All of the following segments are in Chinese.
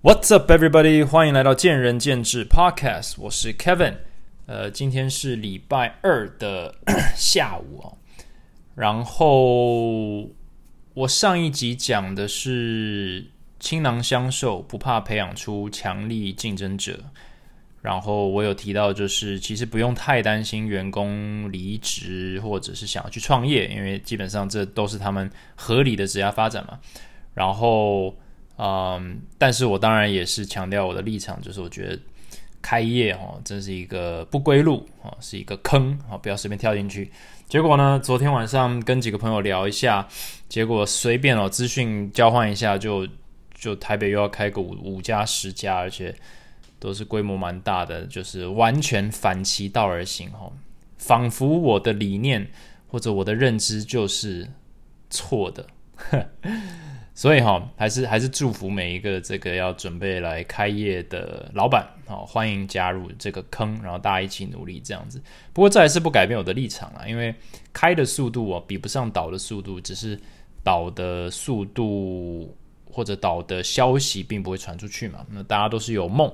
What's up, everybody？欢迎来到见仁见智 Podcast，我是 Kevin。呃，今天是礼拜二的 下午哦。然后我上一集讲的是倾囊相授，不怕培养出强力竞争者。然后我有提到，就是其实不用太担心员工离职或者是想要去创业，因为基本上这都是他们合理的职业发展嘛。然后。嗯，但是我当然也是强调我的立场，就是我觉得开业哦，真是一个不归路啊，是一个坑啊，不要随便跳进去。结果呢，昨天晚上跟几个朋友聊一下，结果随便哦，资讯交换一下，就就台北又要开个五五家十家，而且都是规模蛮大的，就是完全反其道而行哦，仿佛我的理念或者我的认知就是错的。所以哈，还是还是祝福每一个这个要准备来开业的老板，好欢迎加入这个坑，然后大家一起努力这样子。不过这还是不改变我的立场啊，因为开的速度哦比不上倒的速度，只是倒的速度或者倒的消息并不会传出去嘛。那大家都是有梦，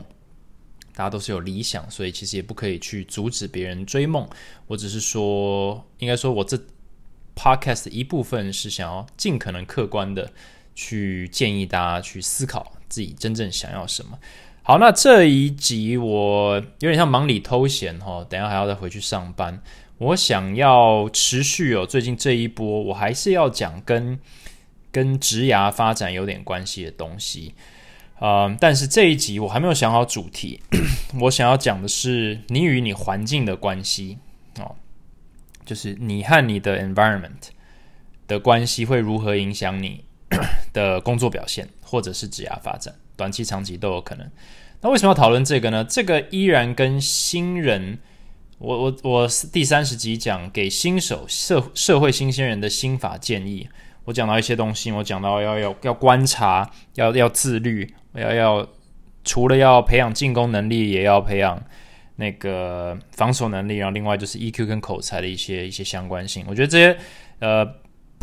大家都是有理想，所以其实也不可以去阻止别人追梦。我只是说，应该说我这 podcast 的一部分是想要尽可能客观的。去建议大家去思考自己真正想要什么。好，那这一集我有点像忙里偷闲哈，等下还要再回去上班。我想要持续哦，最近这一波我还是要讲跟跟职涯发展有点关系的东西。呃，但是这一集我还没有想好主题。我想要讲的是你与你环境的关系哦，就是你和你的 environment 的关系会如何影响你。的工作表现，或者是职涯发展，短期、长期都有可能。那为什么要讨论这个呢？这个依然跟新人，我我我第三十集讲给新手社社会新鲜人的心法建议，我讲到一些东西，我讲到要要要观察，要要自律，要要除了要培养进攻能力，也要培养那个防守能力，然后另外就是 EQ 跟口才的一些一些相关性。我觉得这些呃。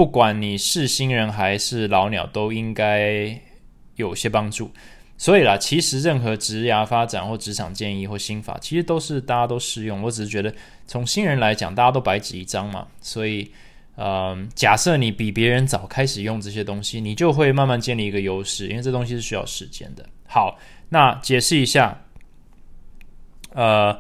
不管你是新人还是老鸟，都应该有些帮助。所以啦，其实任何职涯发展或职场建议或心法，其实都是大家都适用。我只是觉得，从新人来讲，大家都白纸一张嘛。所以，嗯，假设你比别人早开始用这些东西，你就会慢慢建立一个优势，因为这东西是需要时间的。好，那解释一下，呃，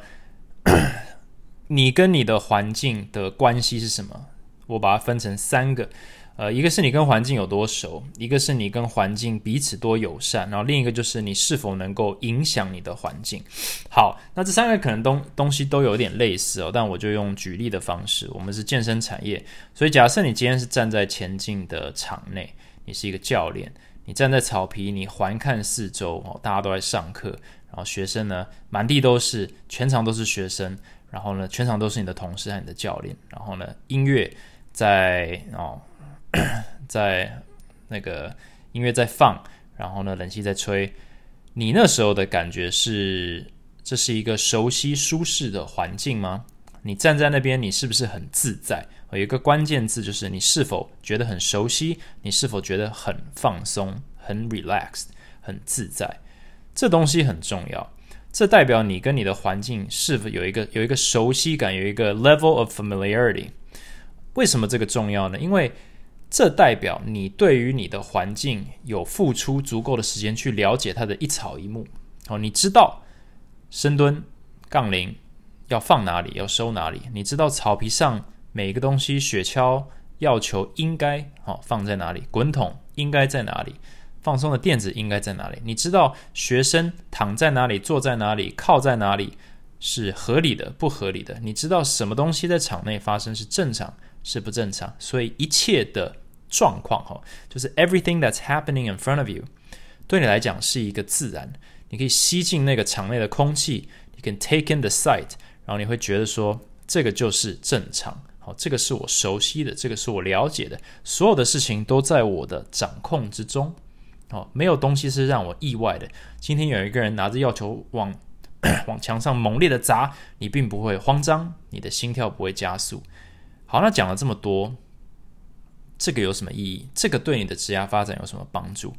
你跟你的环境的关系是什么？我把它分成三个，呃，一个是你跟环境有多熟，一个是你跟环境彼此多友善，然后另一个就是你是否能够影响你的环境。好，那这三个可能东东西都有点类似哦，但我就用举例的方式。我们是健身产业，所以假设你今天是站在前进的场内，你是一个教练，你站在草皮，你环看四周哦，大家都在上课，然后学生呢满地都是，全场都是学生，然后呢全场都是你的同事和你的教练，然后呢音乐。在哦，在那个音乐在放，然后呢，冷气在吹。你那时候的感觉是，这是一个熟悉舒适的环境吗？你站在那边，你是不是很自在？有一个关键字就是你是否觉得很熟悉？你是否觉得很放松、很 relaxed、很自在？这东西很重要，这代表你跟你的环境是否有一个有一个熟悉感，有一个 level of familiarity。为什么这个重要呢？因为这代表你对于你的环境有付出足够的时间去了解它的一草一木。哦，你知道深蹲、杠铃要放哪里，要收哪里？你知道草皮上每个东西，雪橇、要求应该哦放在哪里？滚筒应该在哪里？放松的垫子应该在哪里？你知道学生躺在哪里，坐在哪里，靠在哪里是合理的，不合理的？你知道什么东西在场内发生是正常？是不正常，所以一切的状况哈，就是 everything that's happening in front of you，对你来讲是一个自然，你可以吸进那个场内的空气，你 can take in the sight，然后你会觉得说这个就是正常，好，这个是我熟悉的，这个是我了解的，所有的事情都在我的掌控之中，哦，没有东西是让我意外的。今天有一个人拿着药球往 往墙上猛烈的砸，你并不会慌张，你的心跳不会加速。好，那讲了这么多，这个有什么意义？这个对你的职业发展有什么帮助？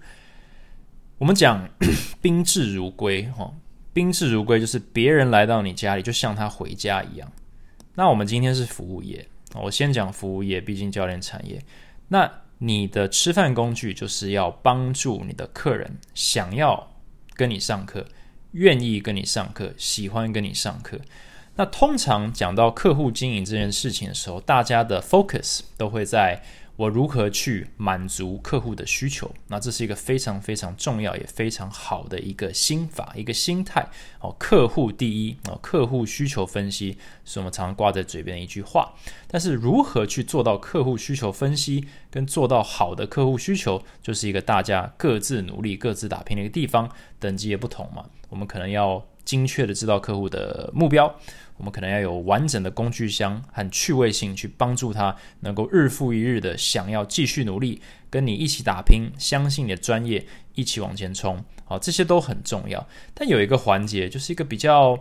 我们讲 宾至如归，哈，宾至如归就是别人来到你家里，就像他回家一样。那我们今天是服务业，我先讲服务业，毕竟教练产业。那你的吃饭工具就是要帮助你的客人想要跟你上课，愿意跟你上课，喜欢跟你上课。那通常讲到客户经营这件事情的时候，大家的 focus 都会在。我如何去满足客户的需求？那这是一个非常非常重要也非常好的一个心法，一个心态哦。客户第一哦，客户需求分析是我们常常挂在嘴边的一句话。但是如何去做到客户需求分析，跟做到好的客户需求，就是一个大家各自努力、各自打拼的一个地方。等级也不同嘛，我们可能要精确的知道客户的目标。我们可能要有完整的工具箱和趣味性，去帮助他能够日复一日的想要继续努力，跟你一起打拼，相信你的专业，一起往前冲。好，这些都很重要。但有一个环节，就是一个比较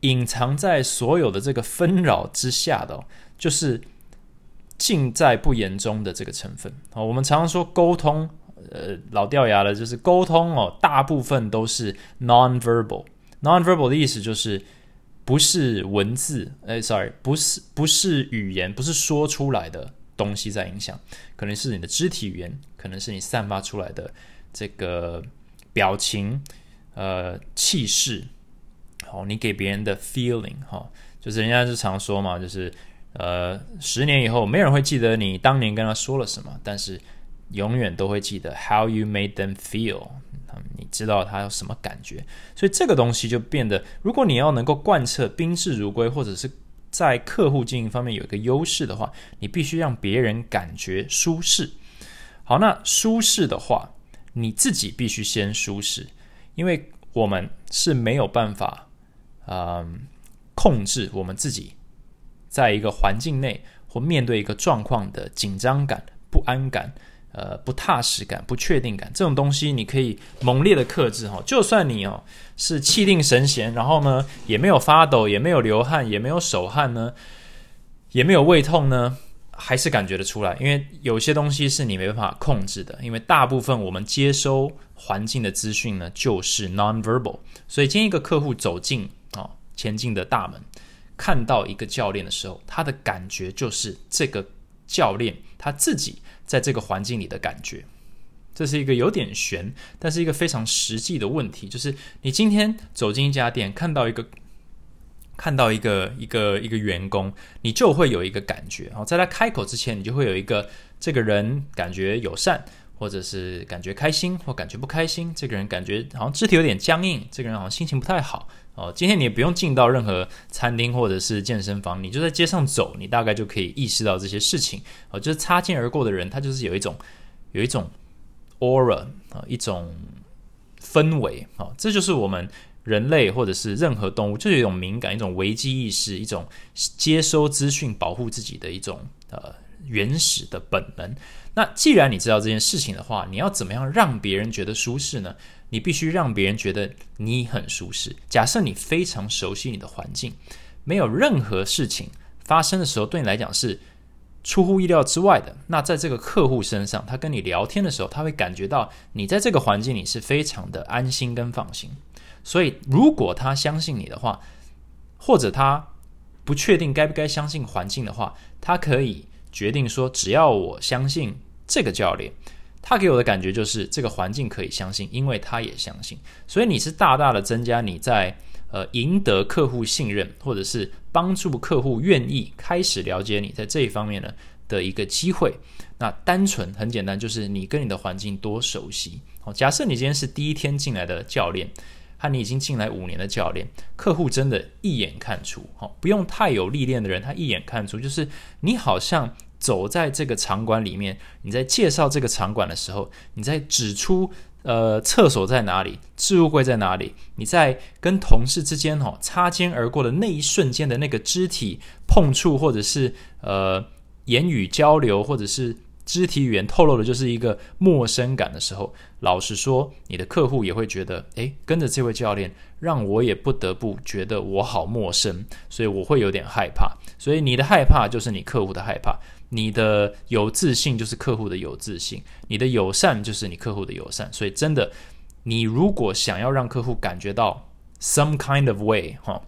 隐藏在所有的这个纷扰之下的，就是尽在不言中的这个成分。好，我们常常说沟通，呃，老掉牙了，就是沟通哦，大部分都是 non-verbal。Non-verbal 的意思就是。不是文字，哎，sorry，不是不是语言，不是说出来的东西在影响，可能是你的肢体语言，可能是你散发出来的这个表情，呃，气势，好，你给别人的 feeling，哈，就是人家就常说嘛，就是呃，十年以后没人会记得你当年跟他说了什么，但是永远都会记得 how you made them feel。你知道他有什么感觉，所以这个东西就变得，如果你要能够贯彻宾至如归，或者是在客户经营方面有一个优势的话，你必须让别人感觉舒适。好，那舒适的话，你自己必须先舒适，因为我们是没有办法，嗯，控制我们自己在一个环境内或面对一个状况的紧张感、不安感。呃，不踏实感、不确定感这种东西，你可以猛烈的克制哈。就算你哦是气定神闲，然后呢也没有发抖，也没有流汗，也没有手汗呢，也没有胃痛呢，还是感觉得出来。因为有些东西是你没办法控制的。因为大部分我们接收环境的资讯呢，就是 non-verbal。所以，今天一个客户走进啊前进的大门，看到一个教练的时候，他的感觉就是这个教练他自己。在这个环境里的感觉，这是一个有点悬，但是一个非常实际的问题。就是你今天走进一家店，看到一个看到一个一个一个员工，你就会有一个感觉。然后在他开口之前，你就会有一个这个人感觉友善，或者是感觉开心，或感觉不开心。这个人感觉好像肢体有点僵硬，这个人好像心情不太好。哦，今天你也不用进到任何餐厅或者是健身房，你就在街上走，你大概就可以意识到这些事情。哦，就是擦肩而过的人，他就是有一种有一种 aura 啊，一种氛围啊，这就是我们人类或者是任何动物，就有一种敏感、一种危机意识、一种接收资讯、保护自己的一种呃原始的本能。那既然你知道这件事情的话，你要怎么样让别人觉得舒适呢？你必须让别人觉得你很舒适。假设你非常熟悉你的环境，没有任何事情发生的时候，对你来讲是出乎意料之外的。那在这个客户身上，他跟你聊天的时候，他会感觉到你在这个环境里是非常的安心跟放心。所以，如果他相信你的话，或者他不确定该不该相信环境的话，他可以决定说：只要我相信这个教练。他给我的感觉就是这个环境可以相信，因为他也相信，所以你是大大的增加你在呃赢得客户信任，或者是帮助客户愿意开始了解你在这一方面呢的一个机会。那单纯很简单，就是你跟你的环境多熟悉。好，假设你今天是第一天进来的教练，和你已经进来五年的教练，客户真的一眼看出，好，不用太有历练的人，他一眼看出，就是你好像。走在这个场馆里面，你在介绍这个场馆的时候，你在指出呃厕所在哪里，置物柜在哪里，你在跟同事之间哈擦肩而过的那一瞬间的那个肢体碰触，或者是呃言语交流，或者是肢体语言透露的就是一个陌生感的时候，老实说，你的客户也会觉得，诶，跟着这位教练，让我也不得不觉得我好陌生，所以我会有点害怕。所以你的害怕就是你客户的害怕。你的有自信就是客户的有自信，你的友善就是你客户的友善，所以真的，你如果想要让客户感觉到 some kind of way 哈。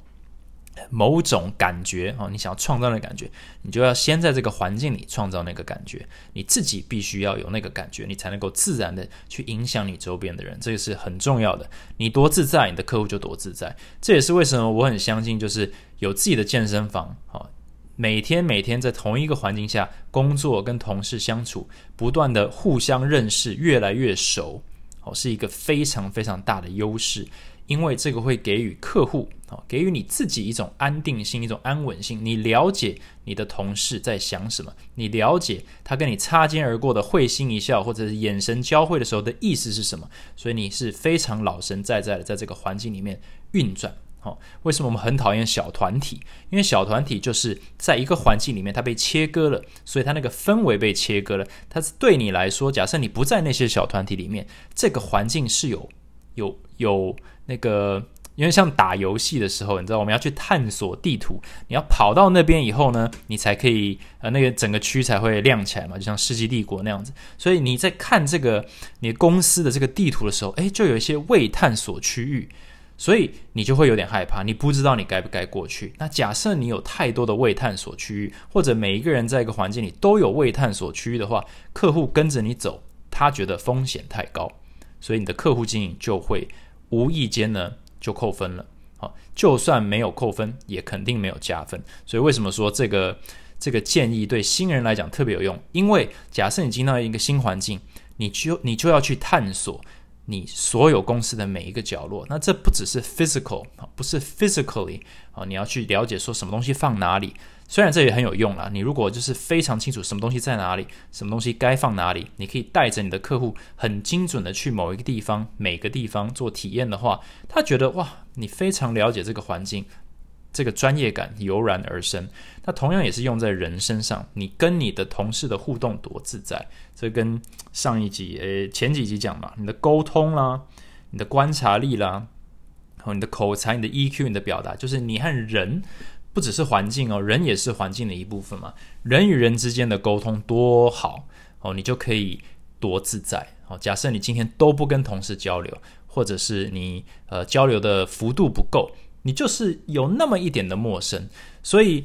某种感觉哦，你想要创造的感觉，你就要先在这个环境里创造那个感觉。你自己必须要有那个感觉，你才能够自然的去影响你周边的人，这个是很重要的。你多自在，你的客户就多自在。这也是为什么我很相信，就是有自己的健身房，好，每天每天在同一个环境下工作，跟同事相处，不断的互相认识，越来越熟，哦，是一个非常非常大的优势。因为这个会给予客户哦，给予你自己一种安定性、一种安稳性。你了解你的同事在想什么，你了解他跟你擦肩而过的会心一笑，或者是眼神交汇的时候的意思是什么。所以你是非常老神在在的在这个环境里面运转。好，为什么我们很讨厌小团体？因为小团体就是在一个环境里面，它被切割了，所以它那个氛围被切割了。它是对你来说，假设你不在那些小团体里面，这个环境是有有有。那个，因为像打游戏的时候，你知道我们要去探索地图，你要跑到那边以后呢，你才可以呃，那个整个区才会亮起来嘛，就像世纪帝国那样子。所以你在看这个你公司的这个地图的时候，诶，就有一些未探索区域，所以你就会有点害怕，你不知道你该不该过去。那假设你有太多的未探索区域，或者每一个人在一个环境里都有未探索区域的话，客户跟着你走，他觉得风险太高，所以你的客户经营就会。无意间呢就扣分了，好，就算没有扣分，也肯定没有加分。所以为什么说这个这个建议对新人来讲特别有用？因为假设你进到一个新环境，你就你就要去探索你所有公司的每一个角落。那这不只是 physical 啊，不是 physically 啊，你要去了解说什么东西放哪里。虽然这也很有用啦，你如果就是非常清楚什么东西在哪里，什么东西该放哪里，你可以带着你的客户很精准的去某一个地方、每个地方做体验的话，他觉得哇，你非常了解这个环境，这个专业感油然而生。那同样也是用在人身上，你跟你的同事的互动多自在，这跟上一集诶前几集讲嘛，你的沟通啦，你的观察力啦，和你的口才、你的 EQ、你的表达，就是你和人。不只是环境哦，人也是环境的一部分嘛。人与人之间的沟通多好哦，你就可以多自在哦。假设你今天都不跟同事交流，或者是你呃交流的幅度不够，你就是有那么一点的陌生。所以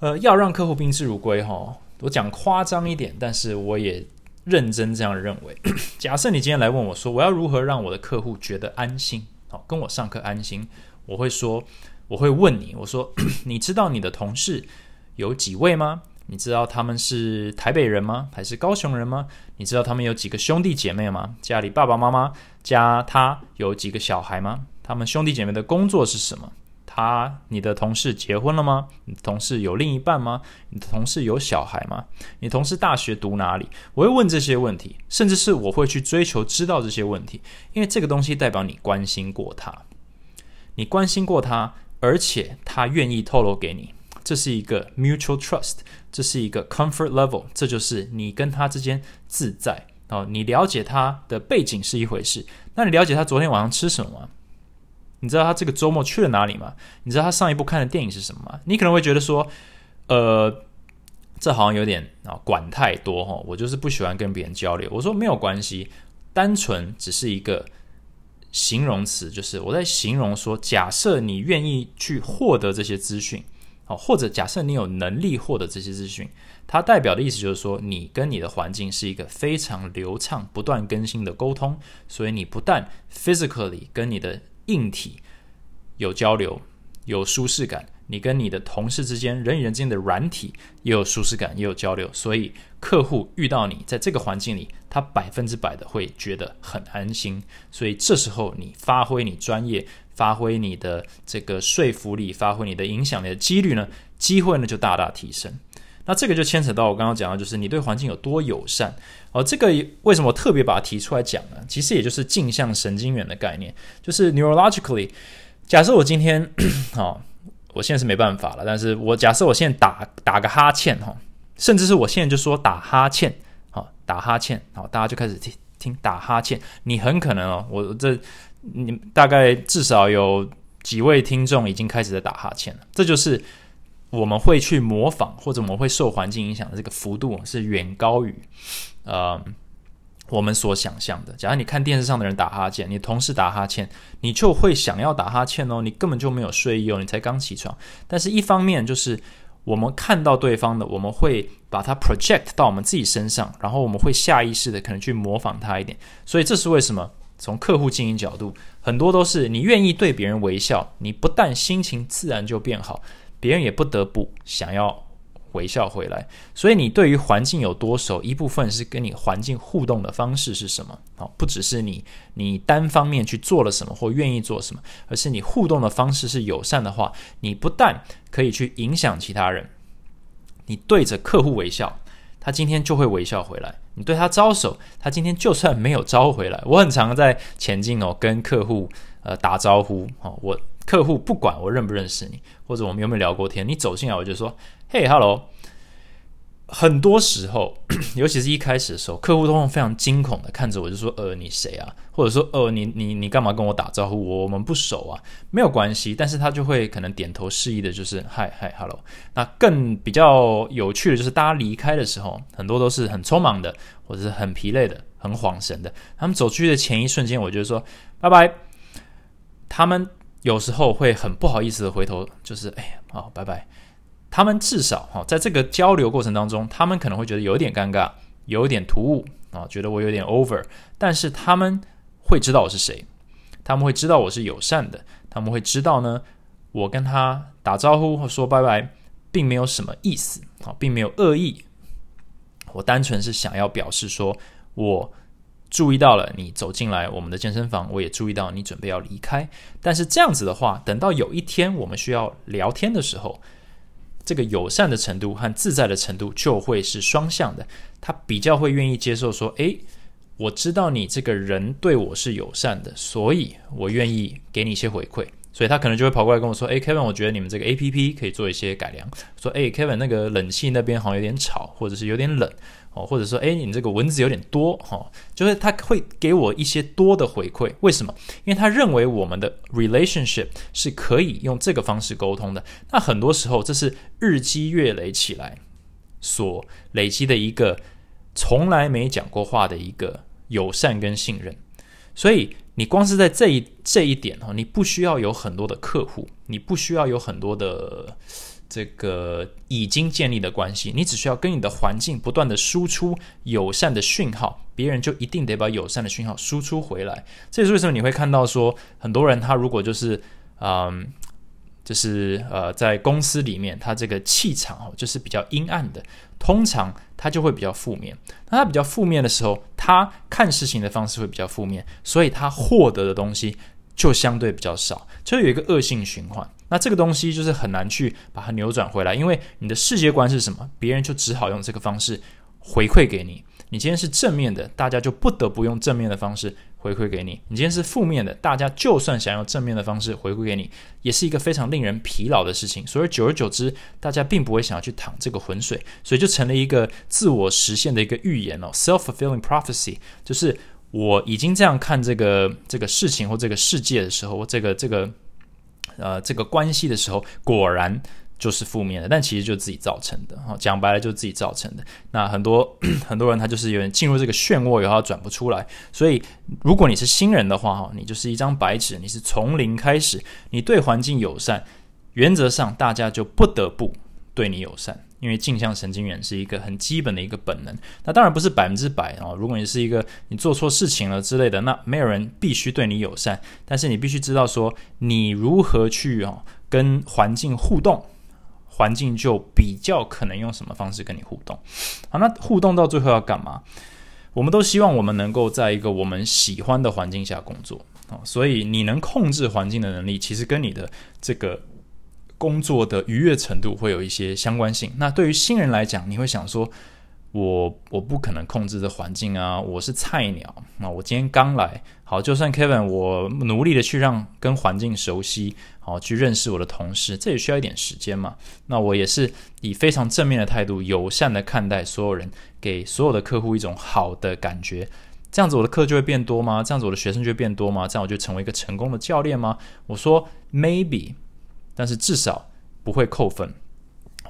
呃，要让客户宾至如归哈，我讲夸张一点，但是我也认真这样认为。假设你今天来问我说，我要如何让我的客户觉得安心，好跟我上课安心，我会说。我会问你，我说，你知道你的同事有几位吗？你知道他们是台北人吗？还是高雄人吗？你知道他们有几个兄弟姐妹吗？家里爸爸妈妈加他有几个小孩吗？他们兄弟姐妹的工作是什么？他，你的同事结婚了吗？你的同事有另一半吗？你的同事有小孩吗？你同事大学读哪里？我会问这些问题，甚至是我会去追求知道这些问题，因为这个东西代表你关心过他，你关心过他。而且他愿意透露给你，这是一个 mutual trust，这是一个 comfort level，这就是你跟他之间自在哦。你了解他的背景是一回事，那你了解他昨天晚上吃什么？你知道他这个周末去了哪里吗？你知道他上一部看的电影是什么吗？你可能会觉得说，呃，这好像有点啊管太多哈，我就是不喜欢跟别人交流。我说没有关系，单纯只是一个。形容词就是我在形容说，假设你愿意去获得这些资讯，好，或者假设你有能力获得这些资讯，它代表的意思就是说，你跟你的环境是一个非常流畅、不断更新的沟通，所以你不但 physically 跟你的硬体有交流、有舒适感。你跟你的同事之间，人与人之间的软体也有舒适感，也有交流，所以客户遇到你在这个环境里，他百分之百的会觉得很安心。所以这时候你发挥你专业，发挥你的这个说服力，发挥你的影响力的几率呢，机会呢就大大提升。那这个就牵扯到我刚刚讲的，就是你对环境有多友善。哦，这个为什么特别把它提出来讲呢？其实也就是镜像神经元的概念，就是 neurologically，假设我今天，好。我现在是没办法了，但是我假设我现在打打个哈欠哈，甚至是我现在就说打哈欠，好打哈欠，好大家就开始听听打哈欠，你很可能哦，我这你大概至少有几位听众已经开始在打哈欠了，这就是我们会去模仿或者我们会受环境影响的这个幅度是远高于呃我们所想象的。假如你看电视上的人打哈欠，你同事打哈欠，你就会想要打哈欠哦，你根本就没有睡意哦，你才刚起床。但是一方面就是我们看到对方的，我们会把它 project 到我们自己身上，然后我们会下意识的可能去模仿他一点。所以这是为什么从客户经营角度，很多都是你愿意对别人微笑，你不但心情自然就变好，别人也不得不想要。微笑回来，所以你对于环境有多熟，一部分是跟你环境互动的方式是什么？好，不只是你你单方面去做了什么或愿意做什么，而是你互动的方式是友善的话，你不但可以去影响其他人，你对着客户微笑，他今天就会微笑回来；你对他招手，他今天就算没有招回来。我很常在前进哦，跟客户呃打招呼哦，我客户不管我认不认识你，或者我们有没有聊过天，你走进来我就说。嘿，Hello！很多时候，尤其是一开始的时候，客户都会非常惊恐的看着我，就说：“呃，你谁啊？”或者说：“呃，你你你干嘛跟我打招呼？我我们不熟啊。”没有关系，但是他就会可能点头示意的，就是“嗨嗨，Hello。”那更比较有趣的就是，大家离开的时候，很多都是很匆忙的，或者是很疲累的，很恍神的。他们走出去的前一瞬间，我就说：“拜拜。”他们有时候会很不好意思的回头，就是：“哎呀，好，拜拜。”他们至少哈，在这个交流过程当中，他们可能会觉得有点尴尬，有点突兀啊，觉得我有点 over。但是他们会知道我是谁，他们会知道我是友善的，他们会知道呢，我跟他打招呼或说拜拜，并没有什么意思啊，并没有恶意。我单纯是想要表示说，我注意到了你走进来我们的健身房，我也注意到你准备要离开。但是这样子的话，等到有一天我们需要聊天的时候。这个友善的程度和自在的程度就会是双向的，他比较会愿意接受说：“诶，我知道你这个人对我是友善的，所以我愿意给你一些回馈。”所以他可能就会跑过来跟我说：“诶 k e v i n 我觉得你们这个 A P P 可以做一些改良。”说：“诶 k e v i n 那个冷气那边好像有点吵，或者是有点冷。”哦，或者说，哎，你这个蚊子有点多，哈，就是他会给我一些多的回馈。为什么？因为他认为我们的 relationship 是可以用这个方式沟通的。那很多时候，这是日积月累起来所累积的一个从来没讲过话的一个友善跟信任。所以，你光是在这一这一点哦，你不需要有很多的客户，你不需要有很多的。这个已经建立的关系，你只需要跟你的环境不断的输出友善的讯号，别人就一定得把友善的讯号输出回来。这也是为什么你会看到说，很多人他如果就是嗯，就是呃，在公司里面，他这个气场哦，就是比较阴暗的，通常他就会比较负面。那他比较负面的时候，他看事情的方式会比较负面，所以他获得的东西就相对比较少，就有一个恶性循环。那这个东西就是很难去把它扭转回来，因为你的世界观是什么，别人就只好用这个方式回馈给你。你今天是正面的，大家就不得不用正面的方式回馈给你；你今天是负面的，大家就算想用正面的方式回馈给你，也是一个非常令人疲劳的事情。所以久而久之，大家并不会想要去淌这个浑水，所以就成了一个自我实现的一个预言哦，self-fulfilling prophecy，就是我已经这样看这个这个事情或这个世界的时候，这个这个。呃，这个关系的时候，果然就是负面的，但其实就自己造成的。哈，讲白了就是自己造成的。那很多 很多人他就是有点进入这个漩涡以后转不出来。所以，如果你是新人的话，哈，你就是一张白纸，你是从零开始，你对环境友善，原则上大家就不得不对你友善。因为镜像神经元是一个很基本的一个本能，那当然不是百分之百哦。如果你是一个你做错事情了之类的，那没有人必须对你友善，但是你必须知道说你如何去哦跟环境互动，环境就比较可能用什么方式跟你互动。好，那互动到最后要干嘛？我们都希望我们能够在一个我们喜欢的环境下工作啊，所以你能控制环境的能力，其实跟你的这个。工作的愉悦程度会有一些相关性。那对于新人来讲，你会想说，我我不可能控制这环境啊，我是菜鸟那我今天刚来，好，就算 Kevin，我努力的去让跟环境熟悉，好，去认识我的同事，这也需要一点时间嘛。那我也是以非常正面的态度，友善的看待所有人，给所有的客户一种好的感觉。这样子我的课就会变多吗？这样子我的学生就会变多吗？这样我就成为一个成功的教练吗？我说 maybe。但是至少不会扣分，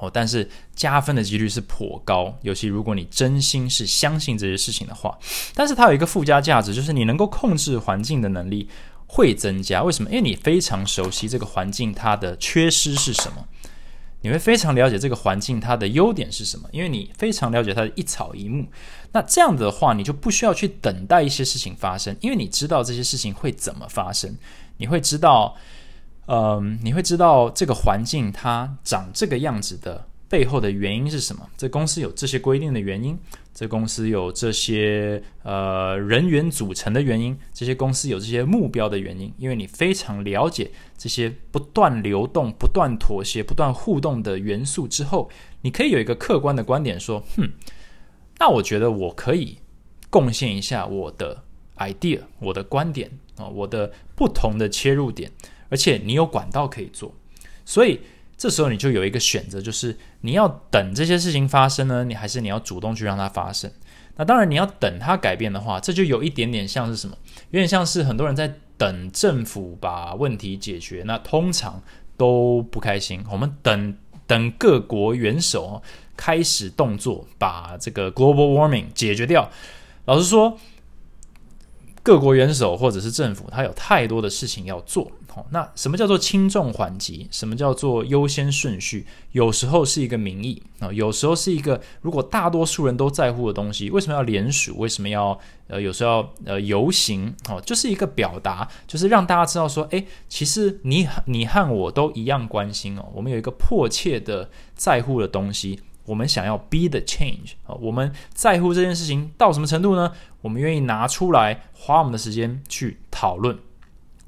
哦，但是加分的几率是颇高，尤其如果你真心是相信这些事情的话。但是它有一个附加价值，就是你能够控制环境的能力会增加。为什么？因为你非常熟悉这个环境它的缺失是什么，你会非常了解这个环境它的优点是什么，因为你非常了解它的一草一木。那这样的话，你就不需要去等待一些事情发生，因为你知道这些事情会怎么发生，你会知道。嗯，你会知道这个环境它长这个样子的背后的原因是什么？这公司有这些规定的原因，这公司有这些呃人员组成的原因，这些公司有这些目标的原因。因为你非常了解这些不断流动、不断妥协、不断互动的元素之后，你可以有一个客观的观点说：，哼，那我觉得我可以贡献一下我的 idea、我的观点啊，我的不同的切入点。而且你有管道可以做，所以这时候你就有一个选择，就是你要等这些事情发生呢，你还是你要主动去让它发生？那当然，你要等它改变的话，这就有一点点像是什么？有点像是很多人在等政府把问题解决，那通常都不开心。我们等等各国元首开始动作，把这个 global warming 解决掉。老实说。各国元首或者是政府，他有太多的事情要做。好，那什么叫做轻重缓急？什么叫做优先顺序？有时候是一个民意啊，有时候是一个如果大多数人都在乎的东西。为什么要联署？为什么要呃有时候要呃游行？哦，就是一个表达，就是让大家知道说，诶，其实你你和我都一样关心哦，我们有一个迫切的在乎的东西。我们想要 be the change 啊，我们在乎这件事情到什么程度呢？我们愿意拿出来花我们的时间去讨论。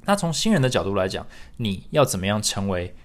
那从新人的角度来讲，你要怎么样成为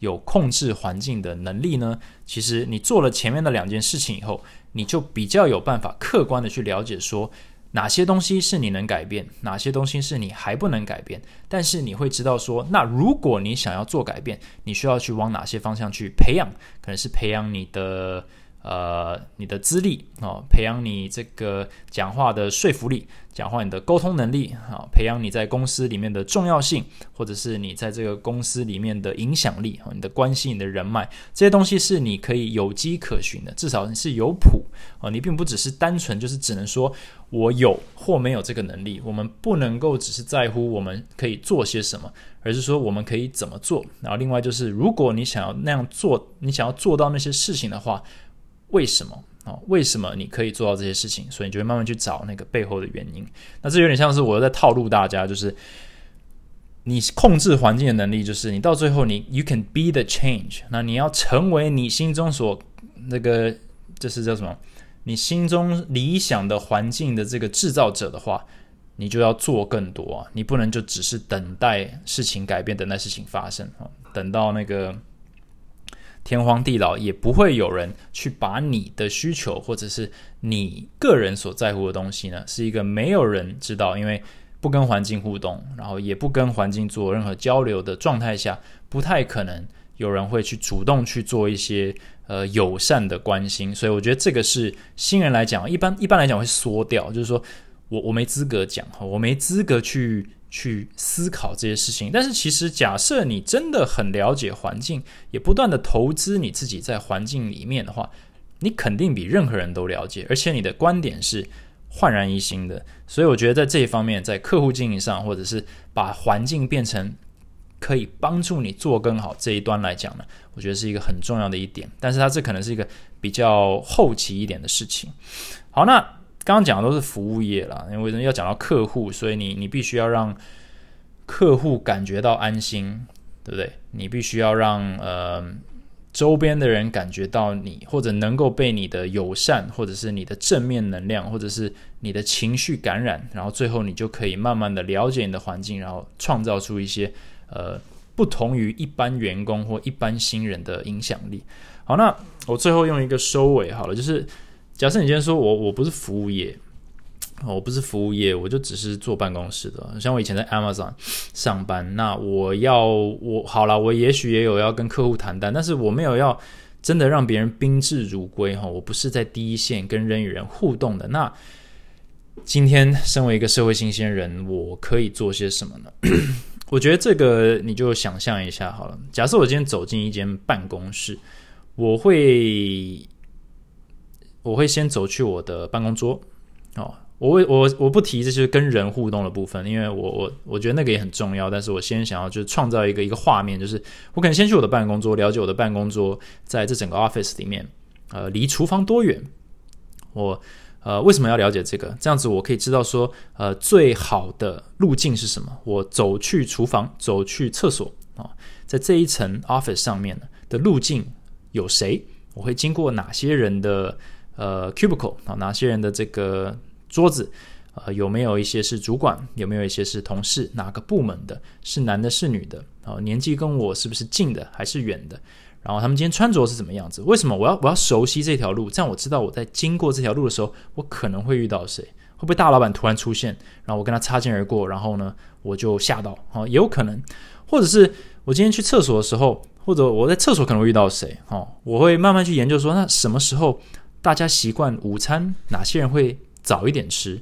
有控制环境的能力呢？其实你做了前面的两件事情以后，你就比较有办法客观的去了解说。哪些东西是你能改变，哪些东西是你还不能改变？但是你会知道说，那如果你想要做改变，你需要去往哪些方向去培养？可能是培养你的。呃，你的资历啊，培养你这个讲话的说服力，讲话你的沟通能力啊，培养你在公司里面的重要性，或者是你在这个公司里面的影响力啊，你的关系、你的人脉，这些东西是你可以有迹可循的，至少你是有谱啊，你并不只是单纯就是只能说我有或没有这个能力，我们不能够只是在乎我们可以做些什么，而是说我们可以怎么做。然后另外就是，如果你想要那样做，你想要做到那些事情的话。为什么啊？为什么你可以做到这些事情？所以你就会慢慢去找那个背后的原因。那这有点像是我在套路大家，就是你控制环境的能力，就是你到最后你 you can be the change。那你要成为你心中所那个，就是叫什么？你心中理想的环境的这个制造者的话，你就要做更多啊！你不能就只是等待事情改变，等待事情发生啊！等到那个。天荒地老也不会有人去把你的需求或者是你个人所在乎的东西呢，是一个没有人知道，因为不跟环境互动，然后也不跟环境做任何交流的状态下，不太可能有人会去主动去做一些呃友善的关心。所以我觉得这个是新人来讲，一般一般来讲会缩掉，就是说我我没资格讲哈，我没资格去。去思考这些事情，但是其实假设你真的很了解环境，也不断的投资你自己在环境里面的话，你肯定比任何人都了解，而且你的观点是焕然一新的。所以我觉得在这一方面，在客户经营上，或者是把环境变成可以帮助你做更好这一端来讲呢，我觉得是一个很重要的一点。但是它这可能是一个比较后期一点的事情。好，那。刚刚讲的都是服务业啦，因为要讲到客户，所以你你必须要让客户感觉到安心，对不对？你必须要让呃周边的人感觉到你，或者能够被你的友善，或者是你的正面能量，或者是你的情绪感染，然后最后你就可以慢慢的了解你的环境，然后创造出一些呃不同于一般员工或一般新人的影响力。好，那我最后用一个收尾好了，就是。假设你今天说我我不是服务业，我不是服务业，我就只是坐办公室的。像我以前在 Amazon 上班，那我要我好了，我也许也有要跟客户谈单，但是我没有要真的让别人宾至如归哈。我不是在第一线跟人与人互动的。那今天身为一个社会新鲜人，我可以做些什么呢？我觉得这个你就想象一下好了。假设我今天走进一间办公室。我会我会先走去我的办公桌哦。我为我我不提这些跟人互动的部分，因为我我我觉得那个也很重要。但是我先想要就是创造一个一个画面，就是我可能先去我的办公桌，了解我的办公桌在这整个 office 里面，呃，离厨房多远。我呃为什么要了解这个？这样子我可以知道说，呃，最好的路径是什么？我走去厨房，走去厕所啊，在这一层 office 上面的路径有谁？我会经过哪些人的呃 cubicle 啊？哪些人的这个？桌子，呃，有没有一些是主管？有没有一些是同事？哪个部门的？是男的，是女的？啊，年纪跟我是不是近的，还是远的？然后他们今天穿着是怎么样子？为什么我要我要熟悉这条路？这样我知道我在经过这条路的时候，我可能会遇到谁？会不会大老板突然出现，然后我跟他擦肩而过，然后呢，我就吓到？啊，也有可能，或者是我今天去厕所的时候，或者我在厕所可能会遇到谁？哦，我会慢慢去研究说，那什么时候大家习惯午餐？哪些人会？早一点吃，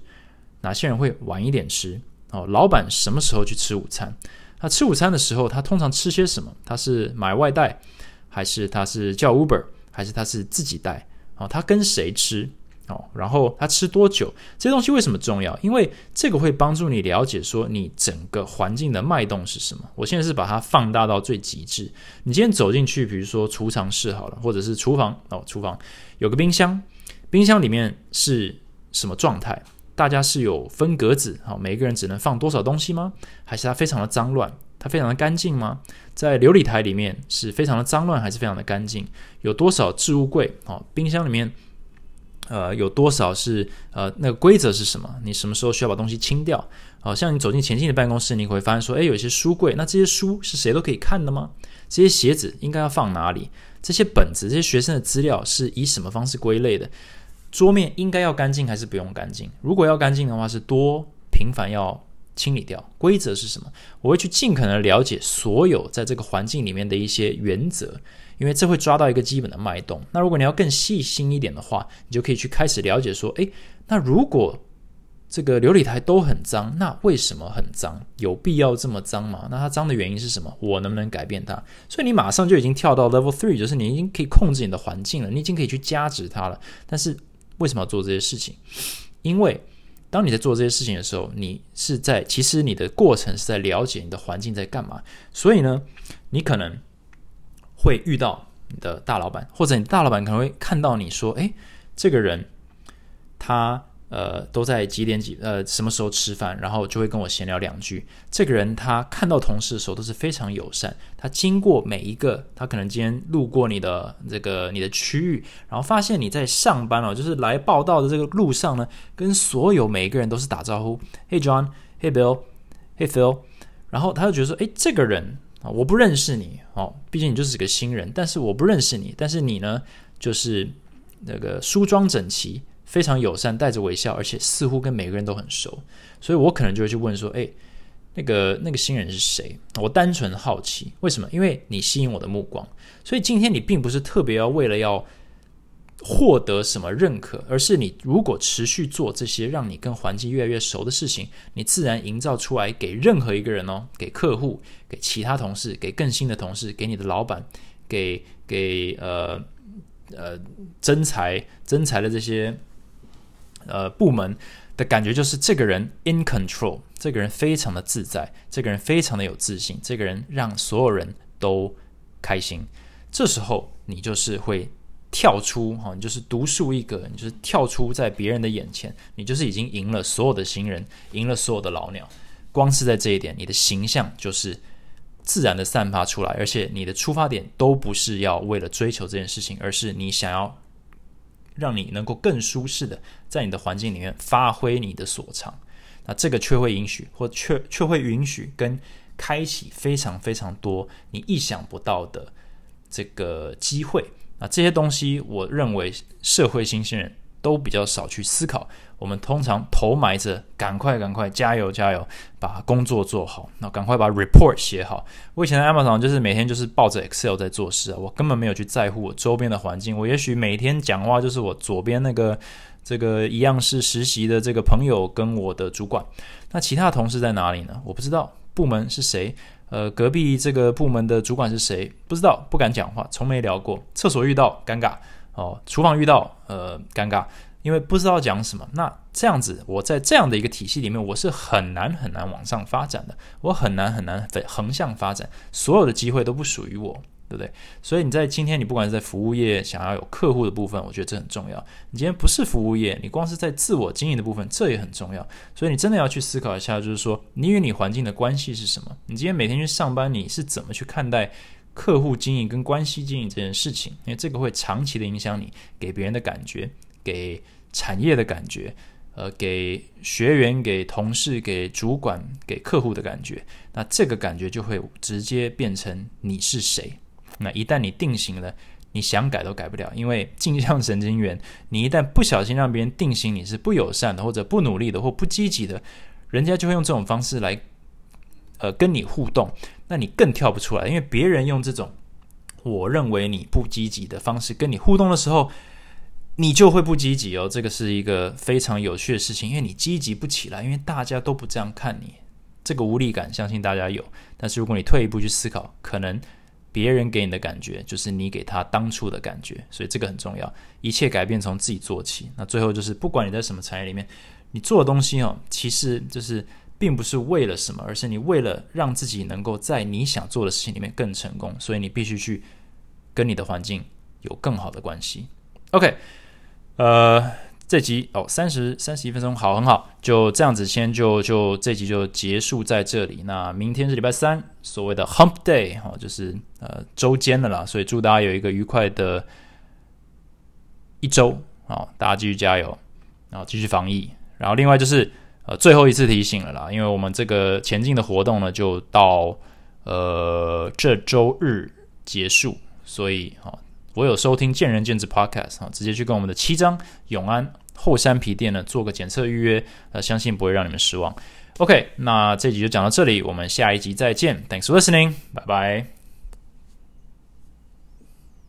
哪些人会晚一点吃？哦，老板什么时候去吃午餐？他吃午餐的时候，他通常吃些什么？他是买外带，还是他是叫 Uber，还是他是自己带？哦，他跟谁吃？哦，然后他吃多久？这些东西为什么重要？因为这个会帮助你了解说你整个环境的脉动是什么。我现在是把它放大到最极致。你今天走进去，比如说储藏室好了，或者是厨房哦，厨房有个冰箱，冰箱里面是。什么状态？大家是有分格子，好，每一个人只能放多少东西吗？还是它非常的脏乱？它非常的干净吗？在琉璃台里面是非常的脏乱，还是非常的干净？有多少置物柜？好，冰箱里面，呃，有多少是呃那个规则是什么？你什么时候需要把东西清掉？好像你走进前进的办公室，你会发现说，诶，有一些书柜，那这些书是谁都可以看的吗？这些鞋子应该要放哪里？这些本子，这些学生的资料是以什么方式归类的？桌面应该要干净还是不用干净？如果要干净的话，是多频繁要清理掉？规则是什么？我会去尽可能了解所有在这个环境里面的一些原则，因为这会抓到一个基本的脉动。那如果你要更细心一点的话，你就可以去开始了解说：诶，那如果这个琉璃台都很脏，那为什么很脏？有必要这么脏吗？那它脏的原因是什么？我能不能改变它？所以你马上就已经跳到 level three，就是你已经可以控制你的环境了，你已经可以去加值它了。但是为什么要做这些事情？因为当你在做这些事情的时候，你是在其实你的过程是在了解你的环境在干嘛。所以呢，你可能会遇到你的大老板，或者你大老板可能会看到你说：“哎，这个人他。”呃，都在几点几呃什么时候吃饭，然后就会跟我闲聊两句。这个人他看到同事的时候都是非常友善，他经过每一个，他可能今天路过你的这个你的区域，然后发现你在上班哦，就是来报道的这个路上呢，跟所有每一个人都是打招呼，Hey John，Hey Bill，Hey Phil，然后他就觉得说，哎，这个人啊，我不认识你哦，毕竟你就是个新人，但是我不认识你，但是你呢，就是那个梳妆整齐。非常友善，带着微笑，而且似乎跟每个人都很熟，所以我可能就会去问说：“哎，那个那个新人是谁？”我单纯好奇，为什么？因为你吸引我的目光，所以今天你并不是特别要为了要获得什么认可，而是你如果持续做这些让你跟环境越来越熟的事情，你自然营造出来给任何一个人哦，给客户、给其他同事、给更新的同事、给你的老板、给给呃呃真才真才的这些。呃，部门的感觉就是这个人 in control，这个人非常的自在，这个人非常的有自信，这个人让所有人都开心。这时候你就是会跳出哈，你就是独树一格，你就是跳出在别人的眼前，你就是已经赢了所有的新人，赢了所有的老鸟。光是在这一点，你的形象就是自然的散发出来，而且你的出发点都不是要为了追求这件事情，而是你想要。让你能够更舒适的在你的环境里面发挥你的所长，那这个却会允许，或却却会允许跟开启非常非常多你意想不到的这个机会。那这些东西，我认为社会新鲜人。都比较少去思考，我们通常头埋着，赶快赶快加油加油，把工作做好，那赶快把 report 写好。我以前在 Amazon 就是每天就是抱着 Excel 在做事啊，我根本没有去在乎我周边的环境。我也许每天讲话就是我左边那个这个一样是实习的这个朋友跟我的主管，那其他同事在哪里呢？我不知道，部门是谁？呃，隔壁这个部门的主管是谁？不知道，不敢讲话，从没聊过。厕所遇到尴尬哦，厨房遇到呃尴尬，因为不知道讲什么。那这样子，我在这样的一个体系里面，我是很难很难往上发展的，我很难很难横向发展，所有的机会都不属于我。对不对？所以你在今天，你不管是在服务业想要有客户的部分，我觉得这很重要。你今天不是服务业，你光是在自我经营的部分，这也很重要。所以你真的要去思考一下，就是说你与你环境的关系是什么？你今天每天去上班，你是怎么去看待客户经营跟关系经营这件事情？因为这个会长期的影响你给别人的感觉，给产业的感觉，呃，给学员、给同事、给主管、给客户的感觉。那这个感觉就会直接变成你是谁。那一旦你定型了，你想改都改不了，因为镜像神经元，你一旦不小心让别人定型你是不友善的，或者不努力的，或不积极的，人家就会用这种方式来，呃，跟你互动，那你更跳不出来，因为别人用这种我认为你不积极的方式跟你互动的时候，你就会不积极哦。这个是一个非常有趣的事情，因为你积极不起来，因为大家都不这样看你，这个无力感相信大家有，但是如果你退一步去思考，可能。别人给你的感觉，就是你给他当初的感觉，所以这个很重要。一切改变从自己做起。那最后就是，不管你在什么产业里面，你做的东西哦，其实就是并不是为了什么，而是你为了让自己能够在你想做的事情里面更成功，所以你必须去跟你的环境有更好的关系。OK，呃。这集哦，三十三十一分钟，好，很好，就这样子，先就就这集就结束在这里。那明天是礼拜三，所谓的 Hump Day，哦，就是呃周间的啦，所以祝大家有一个愉快的一周，好，大家继续加油，然后继续防疫。然后另外就是呃最后一次提醒了啦，因为我们这个前进的活动呢，就到呃这周日结束，所以哈，我有收听见仁见智 Podcast 哈，直接去跟我们的七张永安。后山皮店呢，做个检测预约，呃，相信不会让你们失望。OK，那这集就讲到这里，我们下一集再见。Thanks for listening，拜拜。